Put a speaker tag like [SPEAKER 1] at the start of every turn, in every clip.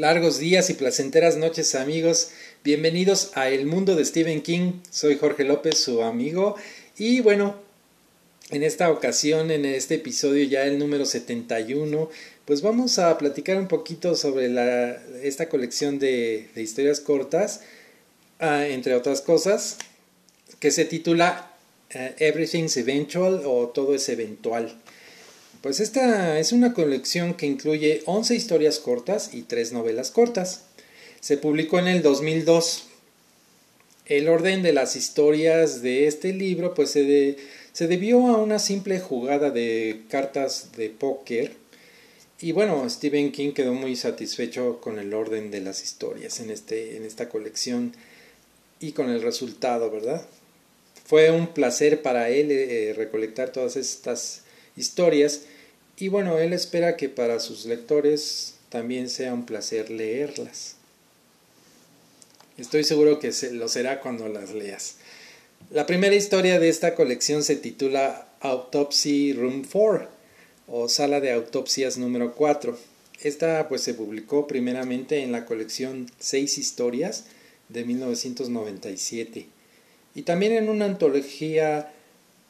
[SPEAKER 1] Largos días y placenteras noches amigos, bienvenidos a El Mundo de Stephen King, soy Jorge López, su amigo, y bueno, en esta ocasión, en este episodio ya el número 71, pues vamos a platicar un poquito sobre la, esta colección de, historias cortas, ah, entre otras cosas, que se titula eh, Everything's Eventual o Todo es Eventual. Pues esta es una colección que incluye 11 historias cortas y 3 novelas cortas. Se publicó en el 2002. El orden de las historias de este libro pues se, se debió a una simple jugada de cartas de póker. Y bueno, Stephen King quedó muy satisfecho con el orden de las historias en, este, en esta colección y con el resultado, ¿verdad? Fue un placer para él eh, recolectar todas estas historias y bueno, él espera que para sus lectores también sea un placer leerlas. Estoy seguro que lo será cuando las leas. La primera historia de esta colección se titula Autopsy Room 4 o Sala de Autopsias número 4. Esta pues se publicó primeramente en la colección Seis historias de 1997 y también en una antología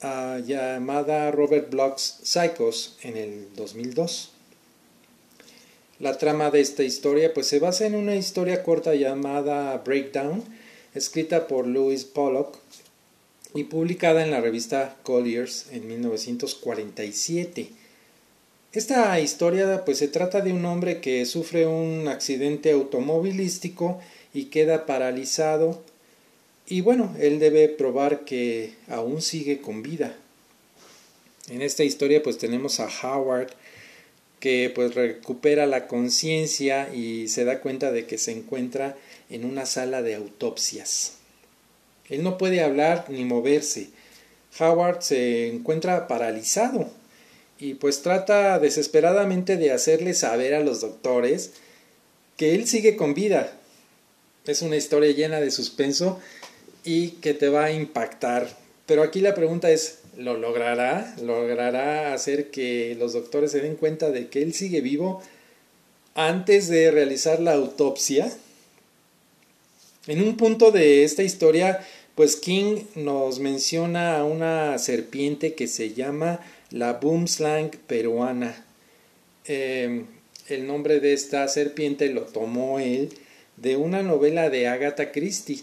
[SPEAKER 1] llamada Robert Bloch's Psychos en el 2002. La trama de esta historia pues se basa en una historia corta llamada Breakdown, escrita por Louis Pollock y publicada en la revista Colliers en 1947. Esta historia pues se trata de un hombre que sufre un accidente automovilístico y queda paralizado y bueno, él debe probar que aún sigue con vida. En esta historia pues tenemos a Howard que pues recupera la conciencia y se da cuenta de que se encuentra en una sala de autopsias. Él no puede hablar ni moverse. Howard se encuentra paralizado y pues trata desesperadamente de hacerle saber a los doctores que él sigue con vida. Es una historia llena de suspenso y que te va a impactar. Pero aquí la pregunta es, ¿lo logrará? ¿Logrará hacer que los doctores se den cuenta de que él sigue vivo antes de realizar la autopsia? En un punto de esta historia, pues King nos menciona a una serpiente que se llama la boomslang peruana. Em, el nombre de esta serpiente lo tomó él de una novela de Agatha Christie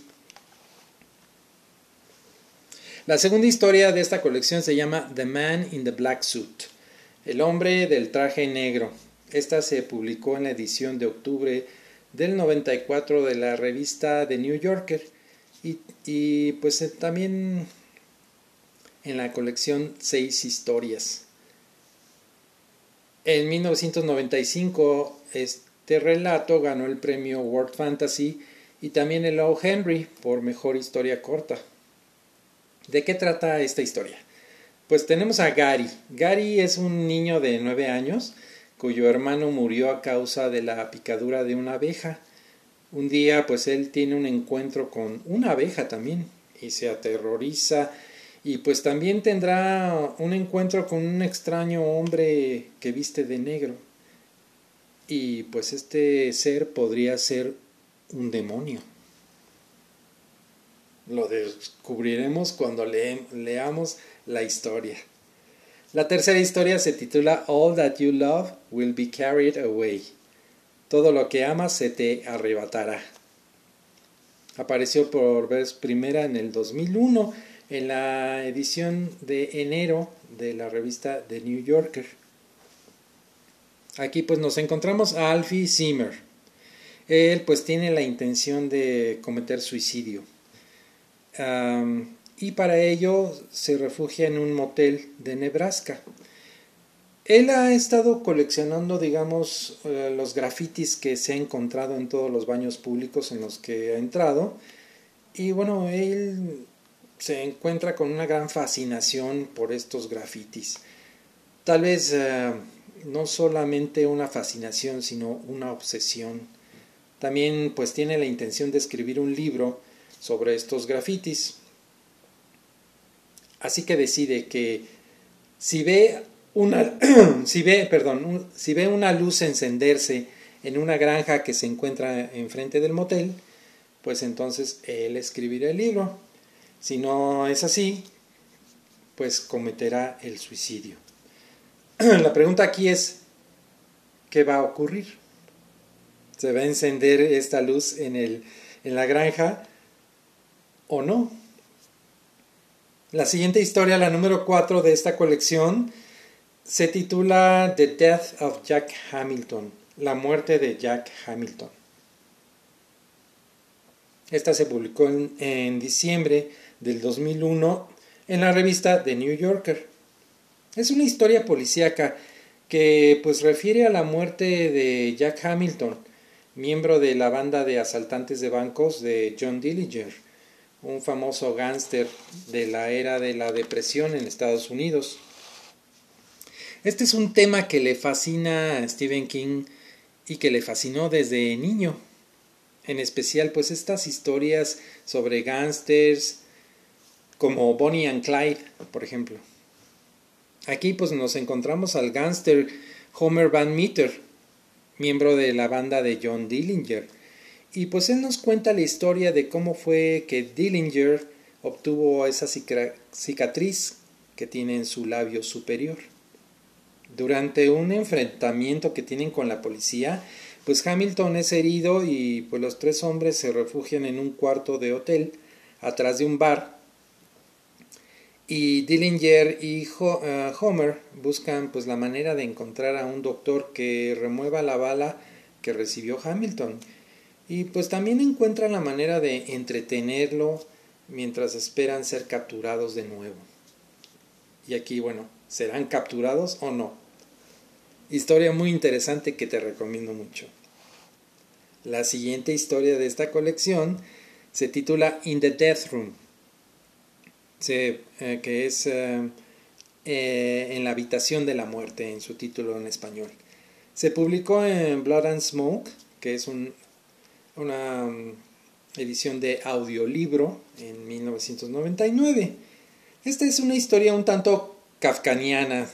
[SPEAKER 1] la segunda historia de esta colección se llama The Man in the Black Suit, el hombre del traje negro. Esta se publicó en la edición de octubre del 94 de la revista The New Yorker y, pues eh, también en la colección Seis Historias. En 1995 este relato ganó el premio World Fantasy y también el O. Henry por mejor historia corta. ¿De qué trata esta historia? Pues tenemos a Gary. Gary es un niño de nueve años cuyo hermano murió a causa de la picadura de una abeja. Un día pues él tiene un encuentro con una abeja también y se aterroriza y pues también tendrá un encuentro con un extraño hombre que viste de negro. Y pues este ser podría ser un demonio. Lo descubriremos cuando leamos la historia. La tercera historia se titula All That You Love Will Be Carried Away. Todo lo que amas se te arrebatará. Apareció por vez primera en el 2001 en la edición de enero de la revista The New Yorker. Aquí pues nos encontramos a Alfie Zimmer. Él pues tiene la intención de cometer suicidio y para ello se refugia en un motel de Nebraska. Él ha estado coleccionando, digamos, eh, los grafitis que se ha encontrado en todos los baños públicos en los que ha entrado. Y bueno, él se encuentra con una gran fascinación por estos grafitis. Tal vez eh, no solamente una fascinación, sino una obsesión. También pues tiene la intención de escribir un libro sobre estos grafitis. Así que decide que si ve una, si ve, perdón, si ve una luz encenderse en una granja que se encuentra enfrente del motel, pues entonces él escribirá el libro. Si no es así, pues cometerá el suicidio. La pregunta aquí es, ¿qué va a ocurrir? ¿Se va a encender esta luz en, el, en la granja o no? La siguiente historia, la número 4 de esta colección, se titula The Death of Jack Hamilton, la muerte de Jack Hamilton. Esta se publicó en, diciembre del 2001 en la revista The New Yorker. Es una historia policíaca que pues refiere a la muerte de Jack Hamilton, miembro de la banda de asaltantes de bancos de John Dillinger, un famoso gángster de la era de la depresión en Estados Unidos. Este es un tema que le fascina a Stephen King y que le fascinó desde niño. En especial pues estas historias sobre gángsters, como Bonnie and Clyde, por ejemplo. Aquí pues nos encontramos al gángster Homer Van Meter, miembro de la banda de John Dillinger, y pues él nos cuenta la historia de cómo fue que Dillinger obtuvo esa cicatriz que tiene en su labio superior. Durante un enfrentamiento que tienen con la policía, pues Hamilton es herido y pues los tres hombres se refugian en un cuarto de hotel atrás de un bar y Dillinger y eh, Homer buscan pues la manera de encontrar a un doctor que remueva la bala que recibió Hamilton. Y pues también encuentran la manera de entretenerlo mientras esperan ser capturados de nuevo. Y aquí, bueno, ¿serán capturados o no? Historia muy interesante que te recomiendo mucho. La siguiente historia de esta colección se titula In the Death Room eh, que es eh, eh, En la habitación de la muerte, en su título en español. Se publicó en Blood and Smoke, que es un, una mm, edición de audiolibro en 1999. Esta es una historia un tanto kafkaniana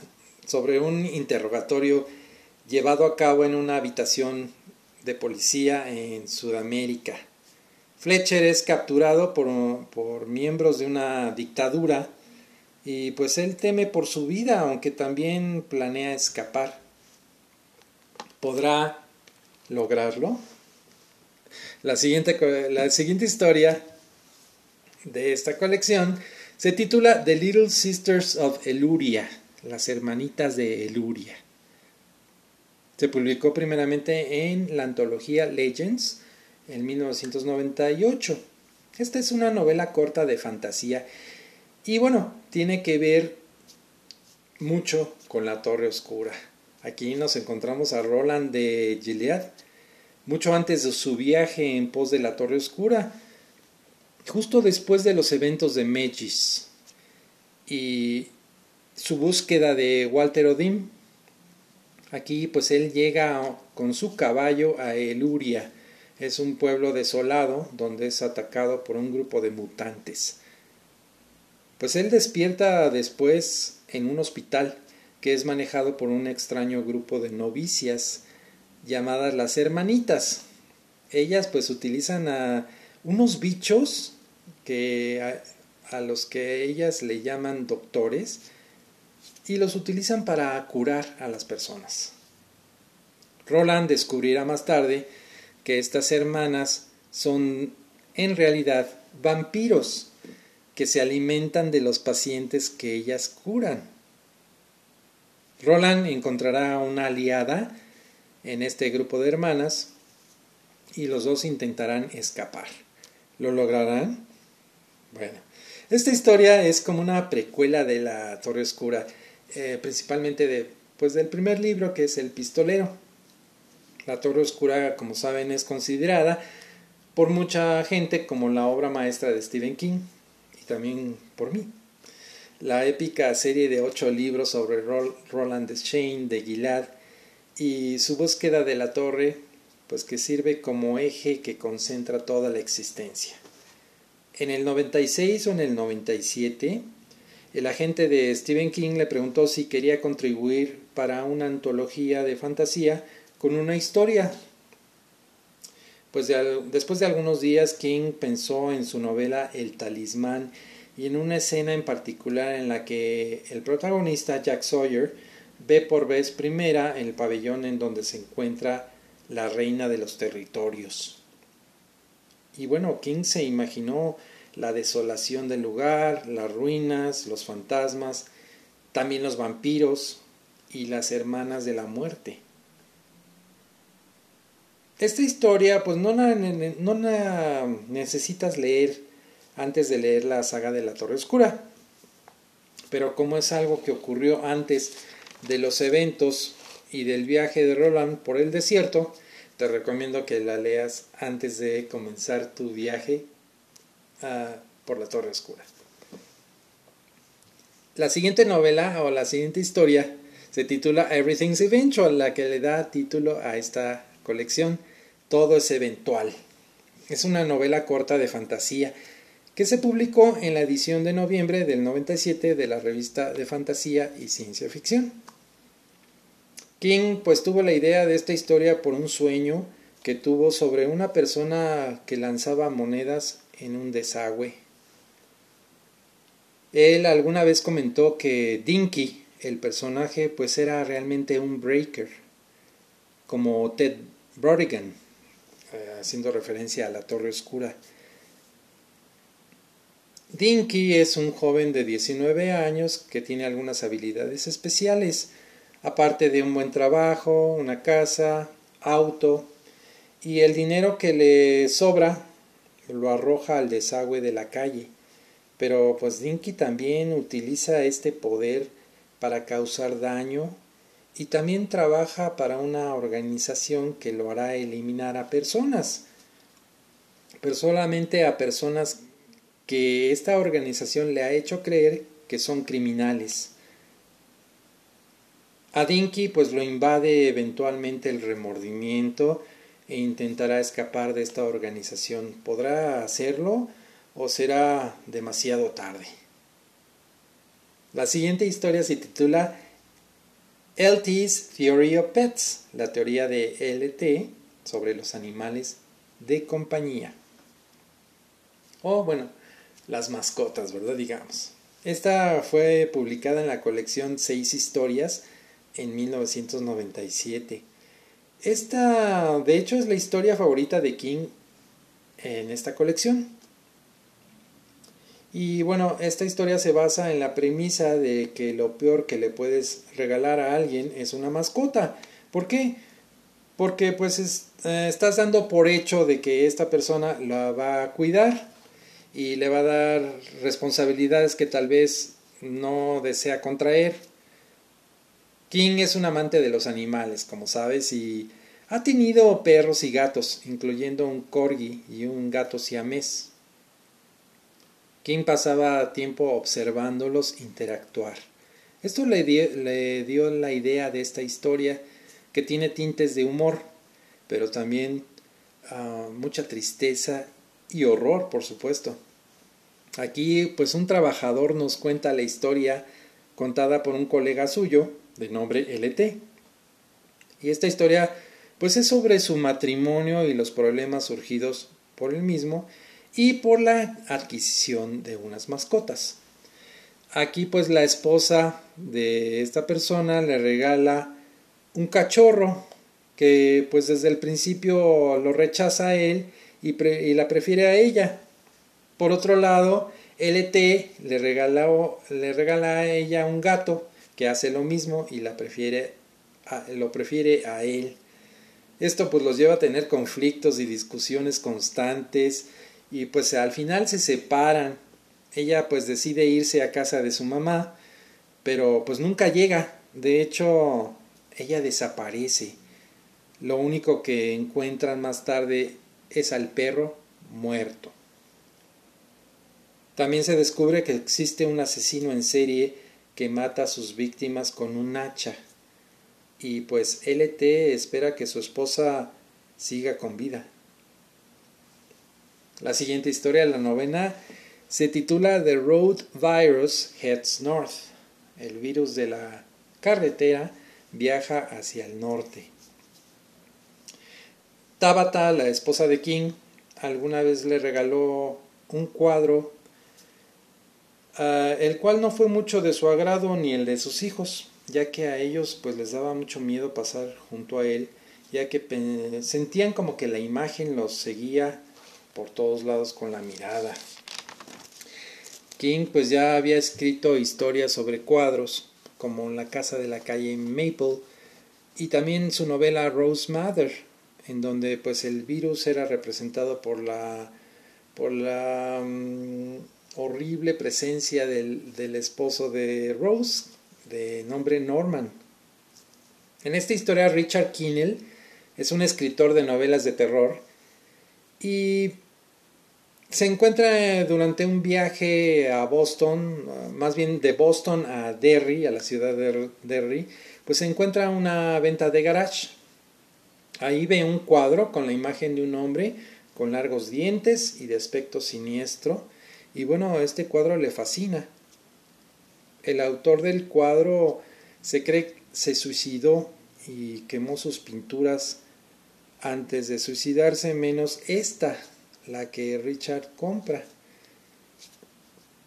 [SPEAKER 1] sobre un interrogatorio llevado a cabo en una habitación de policía en Sudamérica. Fletcher es capturado por, miembros de una dictadura y pues él teme por su vida, aunque también planea escapar. ¿Podrá lograrlo? La siguiente, la siguiente historia de esta colección se titula The Little Sisters of Eluria, las hermanitas de Eluria. Se publicó primeramente en la antología Legends en 1998. Esta es una novela corta de fantasía y bueno, tiene que ver mucho con la Torre Oscura. Aquí nos encontramos a Roland de Gilead, mucho antes de su viaje en pos de la Torre Oscura, justo después de los eventos de Megis y su búsqueda de Walter Odin. Aquí pues él llega con su caballo a Eluria, es un pueblo desolado donde es atacado por un grupo de mutantes. Pues él despierta después en un hospital que es manejado por un extraño grupo de novicias llamadas las hermanitas. Ellas pues utilizan a unos bichos que a, a los que ellas le llaman doctores y los utilizan para curar a las personas. Roland descubrirá más tarde que estas hermanas son en realidad vampiros que se alimentan de los pacientes que ellas curan. Roland encontrará una aliada en este grupo de hermanas y los dos intentarán escapar. ¿Lo lograrán? Bueno, esta historia es como una precuela de la Torre Oscura, eh, principalmente de, pues, del primer libro que es El Pistolero. La Torre Oscura, como saben, es considerada por mucha gente como la obra maestra de Stephen King y también por mí. La épica serie de ocho libros sobre Roland Deschain de Gilad y su búsqueda de la torre, pues que sirve como eje que concentra toda la existencia. En el 96 o en el 97, el agente de Stephen King le preguntó si quería contribuir para una antología de fantasía con una historia pues después de algunos días King pensó en su novela El talismán y en una escena en particular en la que el protagonista Jack Sawyer ve por vez primera el pabellón en donde se encuentra la reina de los territorios. Y bueno, King se imaginó la desolación del lugar, las ruinas, los fantasmas, también los vampiros y las hermanas de la muerte. Esta historia, pues no la, no la necesitas leer antes de leer la saga de la Torre Oscura. Pero como es algo que ocurrió antes de los eventos y del viaje de Roland por el desierto, te recomiendo que la leas antes de comenzar tu viaje ah, por la Torre Oscura. La siguiente novela o la siguiente historia se titula Everything's Eventual, la que le da título a esta colección. Todo es eventual. Es una novela corta de fantasía que se publicó en la edición de noviembre del 97 de la revista de fantasía y ciencia ficción. King pues tuvo la idea de esta historia por un sueño que tuvo sobre una persona que lanzaba monedas en un desagüe. Él alguna vez comentó que Dinky, el personaje pues era realmente un breaker, como Ted Brodigan, eh, haciendo referencia a la Torre Oscura. Dinky es un joven de 19 años que tiene algunas habilidades especiales, aparte de un buen trabajo, una casa, auto, y el dinero que le sobra lo arroja al desagüe de la calle. Pero pues Dinky también utiliza este poder para causar daño y también trabaja para una organización que lo hará eliminar a personas, pero solamente a personas que esta organización le ha hecho creer que son criminales. A Dinky pues lo invade eventualmente el remordimiento e intentará escapar de esta organización. ¿Podrá hacerlo o será demasiado tarde? La siguiente historia se titula LT's Theory of Pets, la teoría de LT sobre los animales de compañía. O bueno, las mascotas, ¿verdad? Digamos. Esta fue publicada en la colección Seis Historias en 1997. Esta, de hecho, es la historia favorita de King en esta colección. Y bueno, esta historia se basa en la premisa de que lo peor que le puedes regalar a alguien es una mascota. ¿Por qué? Porque pues eh, estás dando por hecho de que esta persona la va a cuidar y le va a dar responsabilidades que tal vez no desea contraer. King es un amante de los animales, como sabes, y ha tenido perros y gatos, incluyendo un corgi y un gato siamés. King pasaba tiempo observándolos interactuar. Esto le, dio la idea de esta historia que tiene tintes de humor, pero también ah, mucha tristeza y horror, por supuesto. Aquí, pues un trabajador nos cuenta la historia contada por un colega suyo de nombre LT. Y esta historia, pues es sobre su matrimonio y los problemas surgidos por el mismo y por la adquisición de unas mascotas. Aquí pues la esposa de esta persona le regala un cachorro que pues desde el principio lo rechaza a él y, la prefiere a ella. Por otro lado, LT le, le regala a ella un gato que hace lo mismo y la prefiere lo prefiere a él. Esto pues los lleva a tener conflictos y discusiones constantes y pues al final se separan. Ella pues decide irse a casa de su mamá, pero pues nunca llega. De hecho, ella desaparece. Lo único que encuentran más tarde es al perro muerto. También se descubre que existe un asesino en serie que mata a sus víctimas con un hacha. Y pues LT espera que su esposa siga con vida. La siguiente historia, la novena, se titula The Road Virus Heads North. El virus de la carretera viaja hacia el norte. Tabata, la esposa de King, alguna vez le regaló un cuadro, ah, el cual no fue mucho de su agrado ni el de sus hijos, ya que a ellos pues les daba mucho miedo pasar junto a él, ya que sentían como que la imagen los seguía por todos lados con la mirada. King pues ya había escrito historias sobre cuadros, como La casa de la calle Maple, y también su novela Rose Mother, en donde pues el virus era representado por la, por la mm, horrible presencia del, del esposo de Rose, de nombre Norman. En esta historia Richard Kinnell es un escritor de novelas de terror y se encuentra durante un viaje a Boston, más bien de Boston a Derry, a la ciudad de Derry, pues se encuentra una venta de garage Ahí ve un cuadro con la imagen de un hombre con largos dientes y de aspecto siniestro. Y bueno, este cuadro le fascina. El autor del cuadro se cree se suicidó y quemó sus pinturas antes de suicidarse, menos esta, la que Richard compra.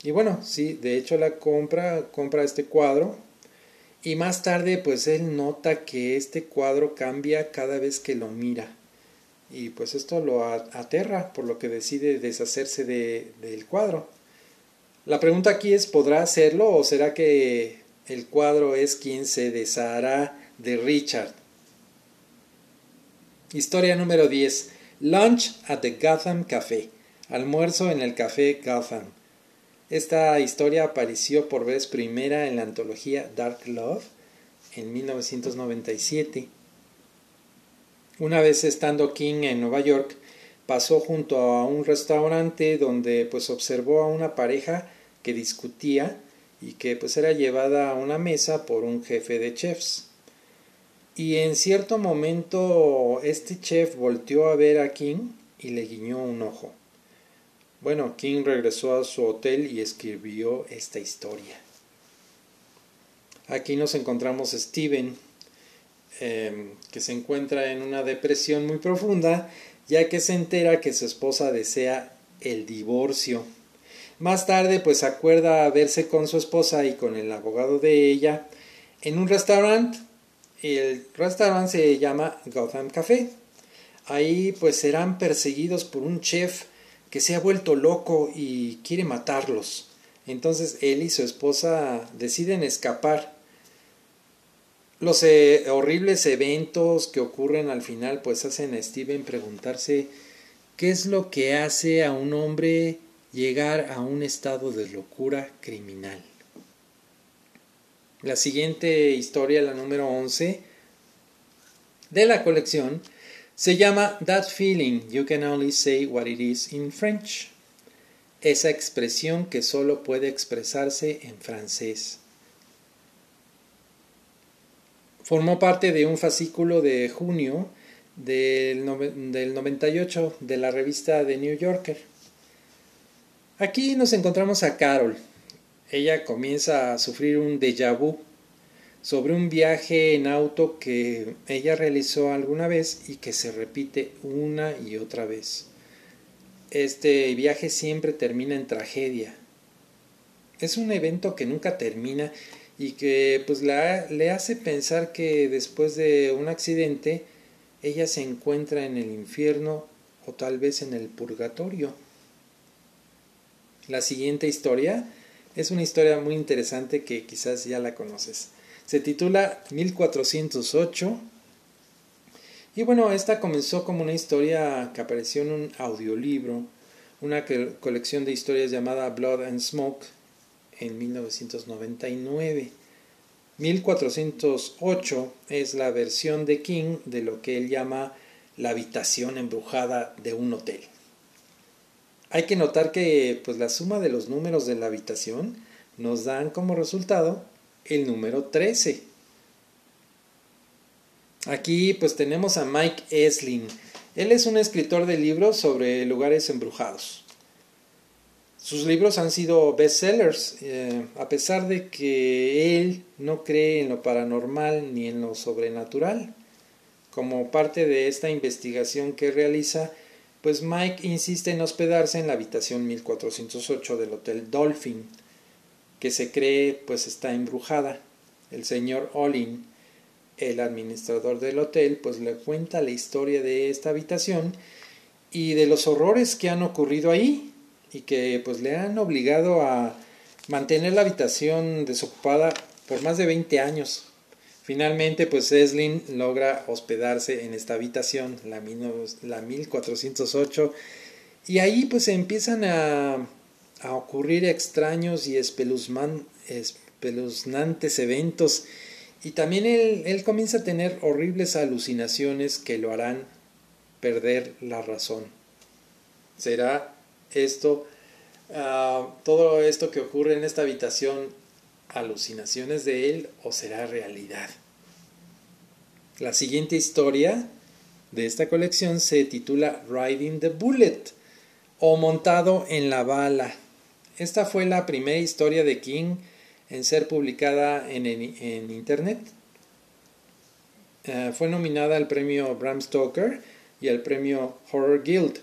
[SPEAKER 1] Y bueno, sí, de hecho la compra, compra este cuadro y más tarde, pues él nota que este cuadro cambia cada vez que lo mira. Y pues esto lo aterra, por lo que decide deshacerse de, del cuadro. La pregunta aquí es, ¿podrá hacerlo o será que el cuadro es quien se deshará de Richard? Historia número 10. Lunch at the Gotham Café. Almuerzo en el café Gotham. Esta historia apareció por vez primera en la antología Dark Love en 1997. Una vez estando King en Nueva York, pasó junto a un restaurante donde pues observó a una pareja que discutía y que pues era llevada a una mesa por un jefe de chefs. Y en cierto momento este chef volteó a ver a King y le guiñó un ojo. Bueno, King regresó a su hotel y escribió esta historia. Aquí nos encontramos Steven, em, que se encuentra en una depresión muy profunda, ya que se entera que su esposa desea el divorcio. Más tarde, pues acuerda verse con su esposa y con el abogado de ella en un restaurante. El restaurante se llama Gotham Café. Ahí pues serán perseguidos por un chef que se ha vuelto loco y quiere matarlos. Entonces él y su esposa deciden escapar. Los eh, horribles eventos que ocurren al final pues hacen a Steven preguntarse qué es lo que hace a un hombre llegar a un estado de locura criminal. La siguiente historia, la número 11 de la colección, se llama That Feeling You Can Only Say What It Is in French. Esa expresión que solo puede expresarse en francés. Formó parte de un fascículo de junio del, del 98 de la revista The New Yorker. Aquí nos encontramos a Carol. Ella comienza a sufrir un déjà vu sobre un viaje en auto que ella realizó alguna vez y que se repite una y otra vez. Este viaje siempre termina en tragedia. Es un evento que nunca termina y que pues le hace pensar que después de un accidente ella se encuentra en el infierno o tal vez en el purgatorio. La siguiente historia es una historia muy interesante que quizás ya la conoces. Se titula 1408. Y bueno, esta comenzó como una historia que apareció en un audiolibro, una colección de historias llamada Blood and Smoke en 1999. 1408 es la versión de King de lo que él llama la habitación embrujada de un hotel. Hay que notar que pues la suma de los números de la habitación nos dan como resultado el número 13. Aquí pues tenemos a Mike Esling. Él es un escritor de libros sobre lugares embrujados. Sus libros han sido bestsellers, eh, a pesar de que él no cree en lo paranormal ni en lo sobrenatural. como parte de esta investigación que realiza, pues Mike insiste en hospedarse en la habitación 1408 del Hotel Dolphin, que se cree pues está embrujada. El señor Olin, el administrador del hotel, pues le cuenta la historia de esta habitación y de los horrores que han ocurrido ahí y que pues le han obligado a mantener la habitación desocupada por más de 20 años. Finalmente, pues Eslin logra hospedarse en esta habitación, la, la 1408, y ahí pues empiezan a, a ocurrir extraños y espeluznantes eventos, y también él, él comienza a tener horribles alucinaciones que lo harán perder la razón. ¿Será esto, ah, todo esto que ocurre en esta habitación, alucinaciones de él o será realidad? La siguiente historia de esta colección se titula Riding the Bullet o Montado en la Bala. Esta fue la primera historia de King en ser publicada en, en Internet. Ah, fue nominada al premio Bram Stoker y al premio Horror Guild.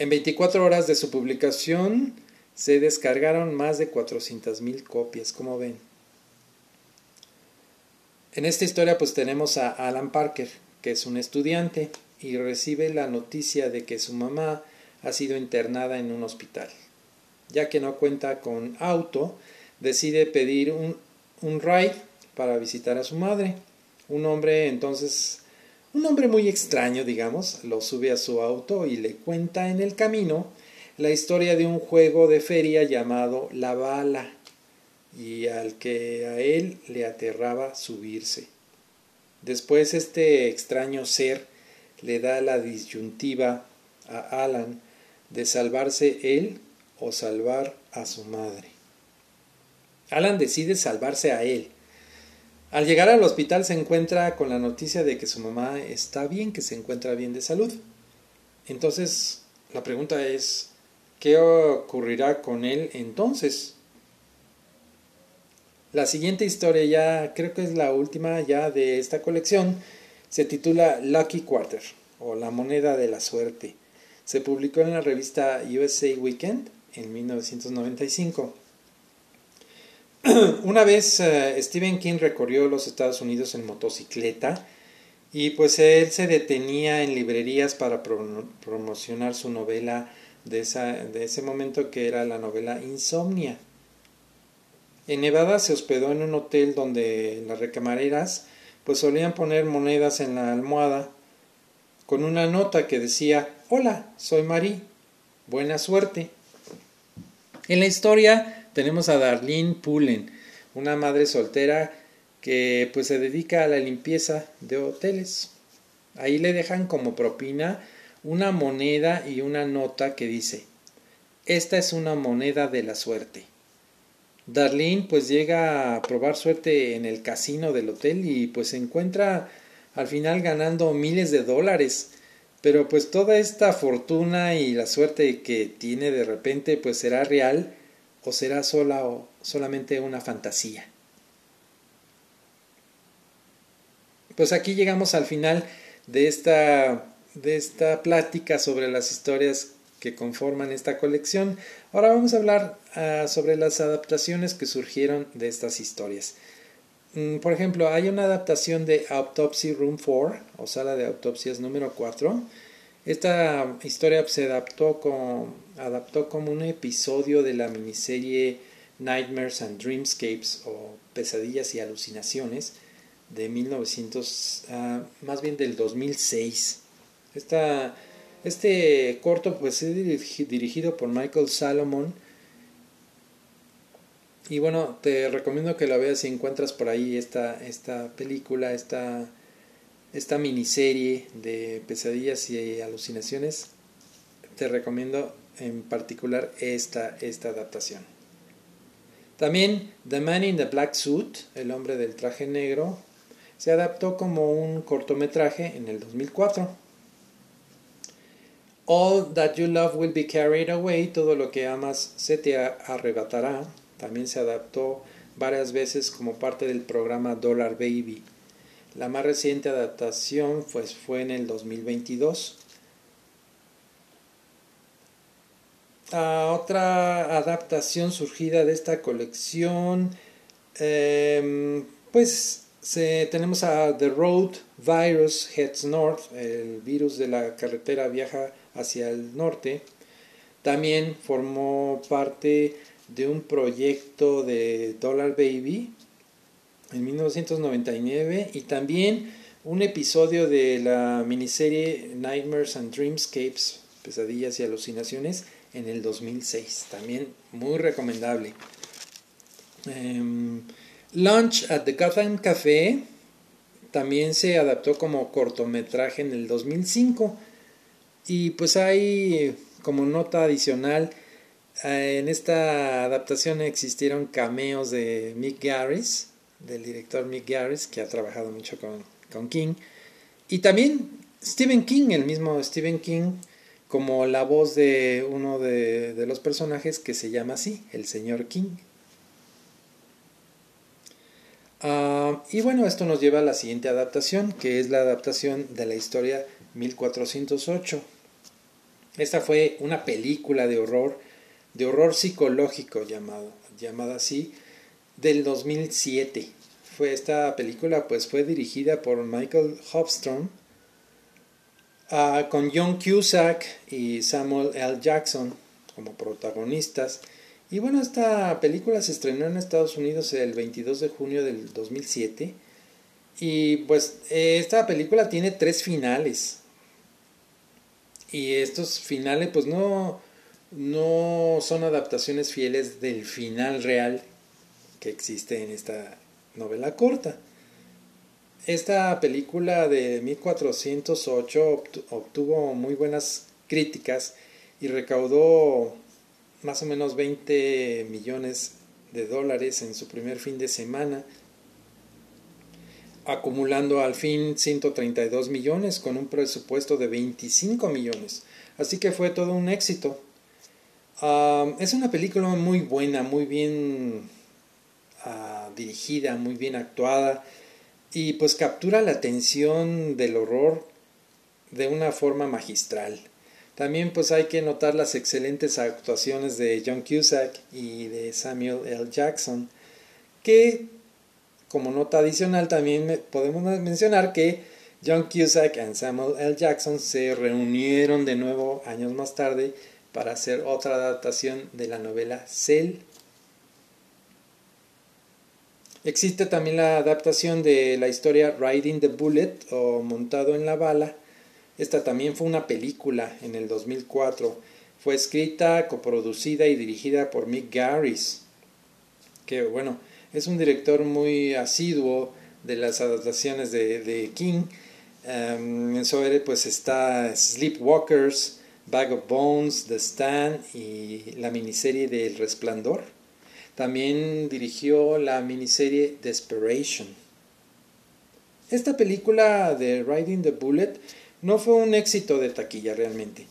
[SPEAKER 1] En 24 horas de su publicación se descargaron más de 400.000 copias, como ven. En esta historia pues tenemos a Alan Parker, que es un estudiante y recibe la noticia de que su mamá ha sido internada en un hospital. Ya que no cuenta con auto, decide pedir un, un ride para visitar a su madre. Un hombre entonces un hombre muy extraño, digamos, lo sube a su auto y le cuenta en el camino la historia de un juego de feria llamado La Bala, y al que a él le aterraba subirse. Después este extraño ser le da la disyuntiva a Alan de salvarse él o salvar a su madre. Alan decide salvarse a él, al llegar al hospital se encuentra con la noticia de que su mamá está bien, que se encuentra bien de salud. Entonces, la pregunta es, ¿qué ocurrirá con él entonces? La siguiente historia ya creo que es la última ya de esta colección. Se titula Lucky Quarter o La moneda de la suerte. Se publicó en la revista USA Weekend en 1995. Una vez eh, Stephen King recorrió los Estados Unidos en motocicleta y pues él se detenía en librerías para promocionar su novela de, ese momento que era la novela Insomnia. En Nevada se hospedó en un hotel donde las recamareras pues solían poner monedas en la almohada con una nota que decía Hola, soy Marie, buena suerte. En la historia tenemos a Darlene Pullen, una madre soltera que pues se dedica a la limpieza de hoteles. Ahí le dejan como propina una moneda y una nota que dice esta es una moneda de la suerte. Darlene pues llega a probar suerte en el casino del hotel y pues se encuentra al final ganando miles de dólares. Pero pues toda esta fortuna y la suerte que tiene de repente pues será real o será sola o solamente una fantasía. Pues aquí llegamos al final de esta, de esta plática sobre las historias que conforman esta colección. Ahora vamos a hablar ah, sobre las adaptaciones que surgieron de estas historias. Mm, por ejemplo, hay una adaptación de Autopsy Room 4 o sala de autopsias número 4 esta historia se adaptó como, adaptó como un episodio de la miniserie Nightmares and Dreamscapes o Pesadillas y Alucinaciones de 1900, ah, más bien del 2006. Esta, este corto pues es dirigido por Michael Salomon y bueno, te recomiendo que la veas si encuentras por ahí esta, esta película, esta esta miniserie de pesadillas y alucinaciones, te recomiendo en particular esta, esta adaptación. También The Man in the Black Suit, el hombre del traje negro, se adaptó como un cortometraje en el 2004. All That You Love Will Be Carried Away, todo lo que amas se te arrebatará, también se adaptó varias veces como parte del programa Dollar Baby La más reciente adaptación pues, fue en el 2022. Ah, otra adaptación surgida de esta colección, em, pues tenemos a The Road Virus Heads North, el virus de la carretera viaja hacia el norte. También formó parte de un proyecto de Dollar Baby en 1999 y también un episodio de la miniserie Nightmares and Dreamscapes, pesadillas y alucinaciones, en el 2006. También muy recomendable. Em, Lunch at the Gotham Café también se adaptó como cortometraje en el 2005 y pues hay como nota adicional eh, en esta adaptación existieron cameos de Mick Garris, del director Mick Garris, que ha trabajado mucho con, con King, y también Stephen King, el mismo Stephen King, como la voz de uno de, los personajes que se llama así, el señor King. Ah, y bueno, esto nos lleva a la siguiente adaptación, que es la adaptación de la historia 1408. Esta fue una película de horror, de horror psicológico llamado, llamada así, del 2007. Fue esta película pues fue dirigida por Michael Hofstrom ah, con John Cusack y Samuel L. Jackson como protagonistas y bueno, esta película se estrenó en Estados Unidos el 22 de junio del 2007. Y pues esta película tiene tres finales. Y estos finales pues no, no son adaptaciones fieles del final real que existe en esta novela corta. Esta película de 1408 obtuvo muy buenas críticas y recaudó más o menos 20 millones de dólares en su primer fin de semana, acumulando al fin 132 millones con un presupuesto de 25 millones. Así que fue todo un éxito. Es una película muy buena, muy bien ah, dirigida, muy bien actuada y pues captura la atención del horror de una forma magistral. También pues hay que notar las excelentes actuaciones de John Cusack y de Samuel L. Jackson, que como nota adicional también podemos mencionar que John Cusack y Samuel L. Jackson se reunieron de nuevo años más tarde para hacer otra adaptación de la novela Cell. Existe también la adaptación de la historia Riding the Bullet o Montado en la Bala, esta también fue una película en el 2004. Fue escrita, coproducida y dirigida por Mick Garris, que bueno, es un director muy asiduo de las adaptaciones de, King. En sobre pues está Sleepwalkers, Bag of Bones, The Stand y la miniserie de El Resplandor. También dirigió la miniserie Desperation. Esta película de Riding the Bullet no fue un éxito de taquilla realmente.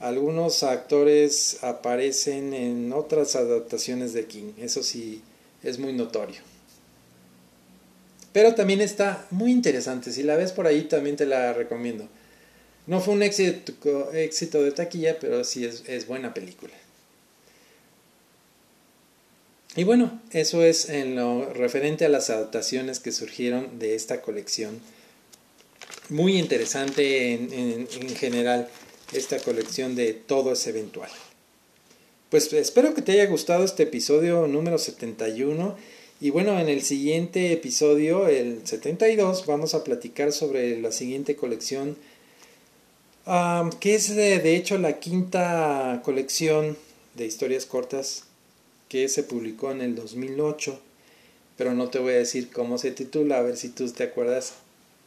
[SPEAKER 1] Algunos actores aparecen en otras adaptaciones de King, eso sí es muy notorio. Pero también está muy interesante, si la ves por ahí también te la recomiendo. No fue un éxito, de taquilla, pero sí es, es buena película. Y bueno, eso es en lo referente a las adaptaciones que surgieron de esta colección. Muy interesante en, general esta colección de Todo es Eventual. Pues espero que te haya gustado este episodio número 71 y bueno, en el siguiente episodio, el 72, vamos a platicar sobre la siguiente colección, que es de, de hecho la quinta colección de historias cortas que se publicó en el 2008, pero no te voy a decir cómo se titula, a ver si tú te acuerdas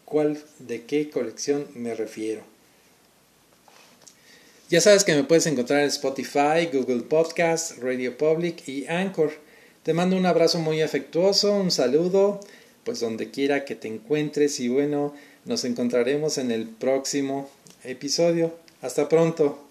[SPEAKER 1] cuál, de qué colección me refiero. Ya sabes que me puedes encontrar en Spotify, Google Podcast, Radio Public y Anchor. Te mando un abrazo muy afectuoso, un saludo, pues donde quiera que te encuentres y bueno, nos encontraremos en el próximo episodio. Hasta pronto.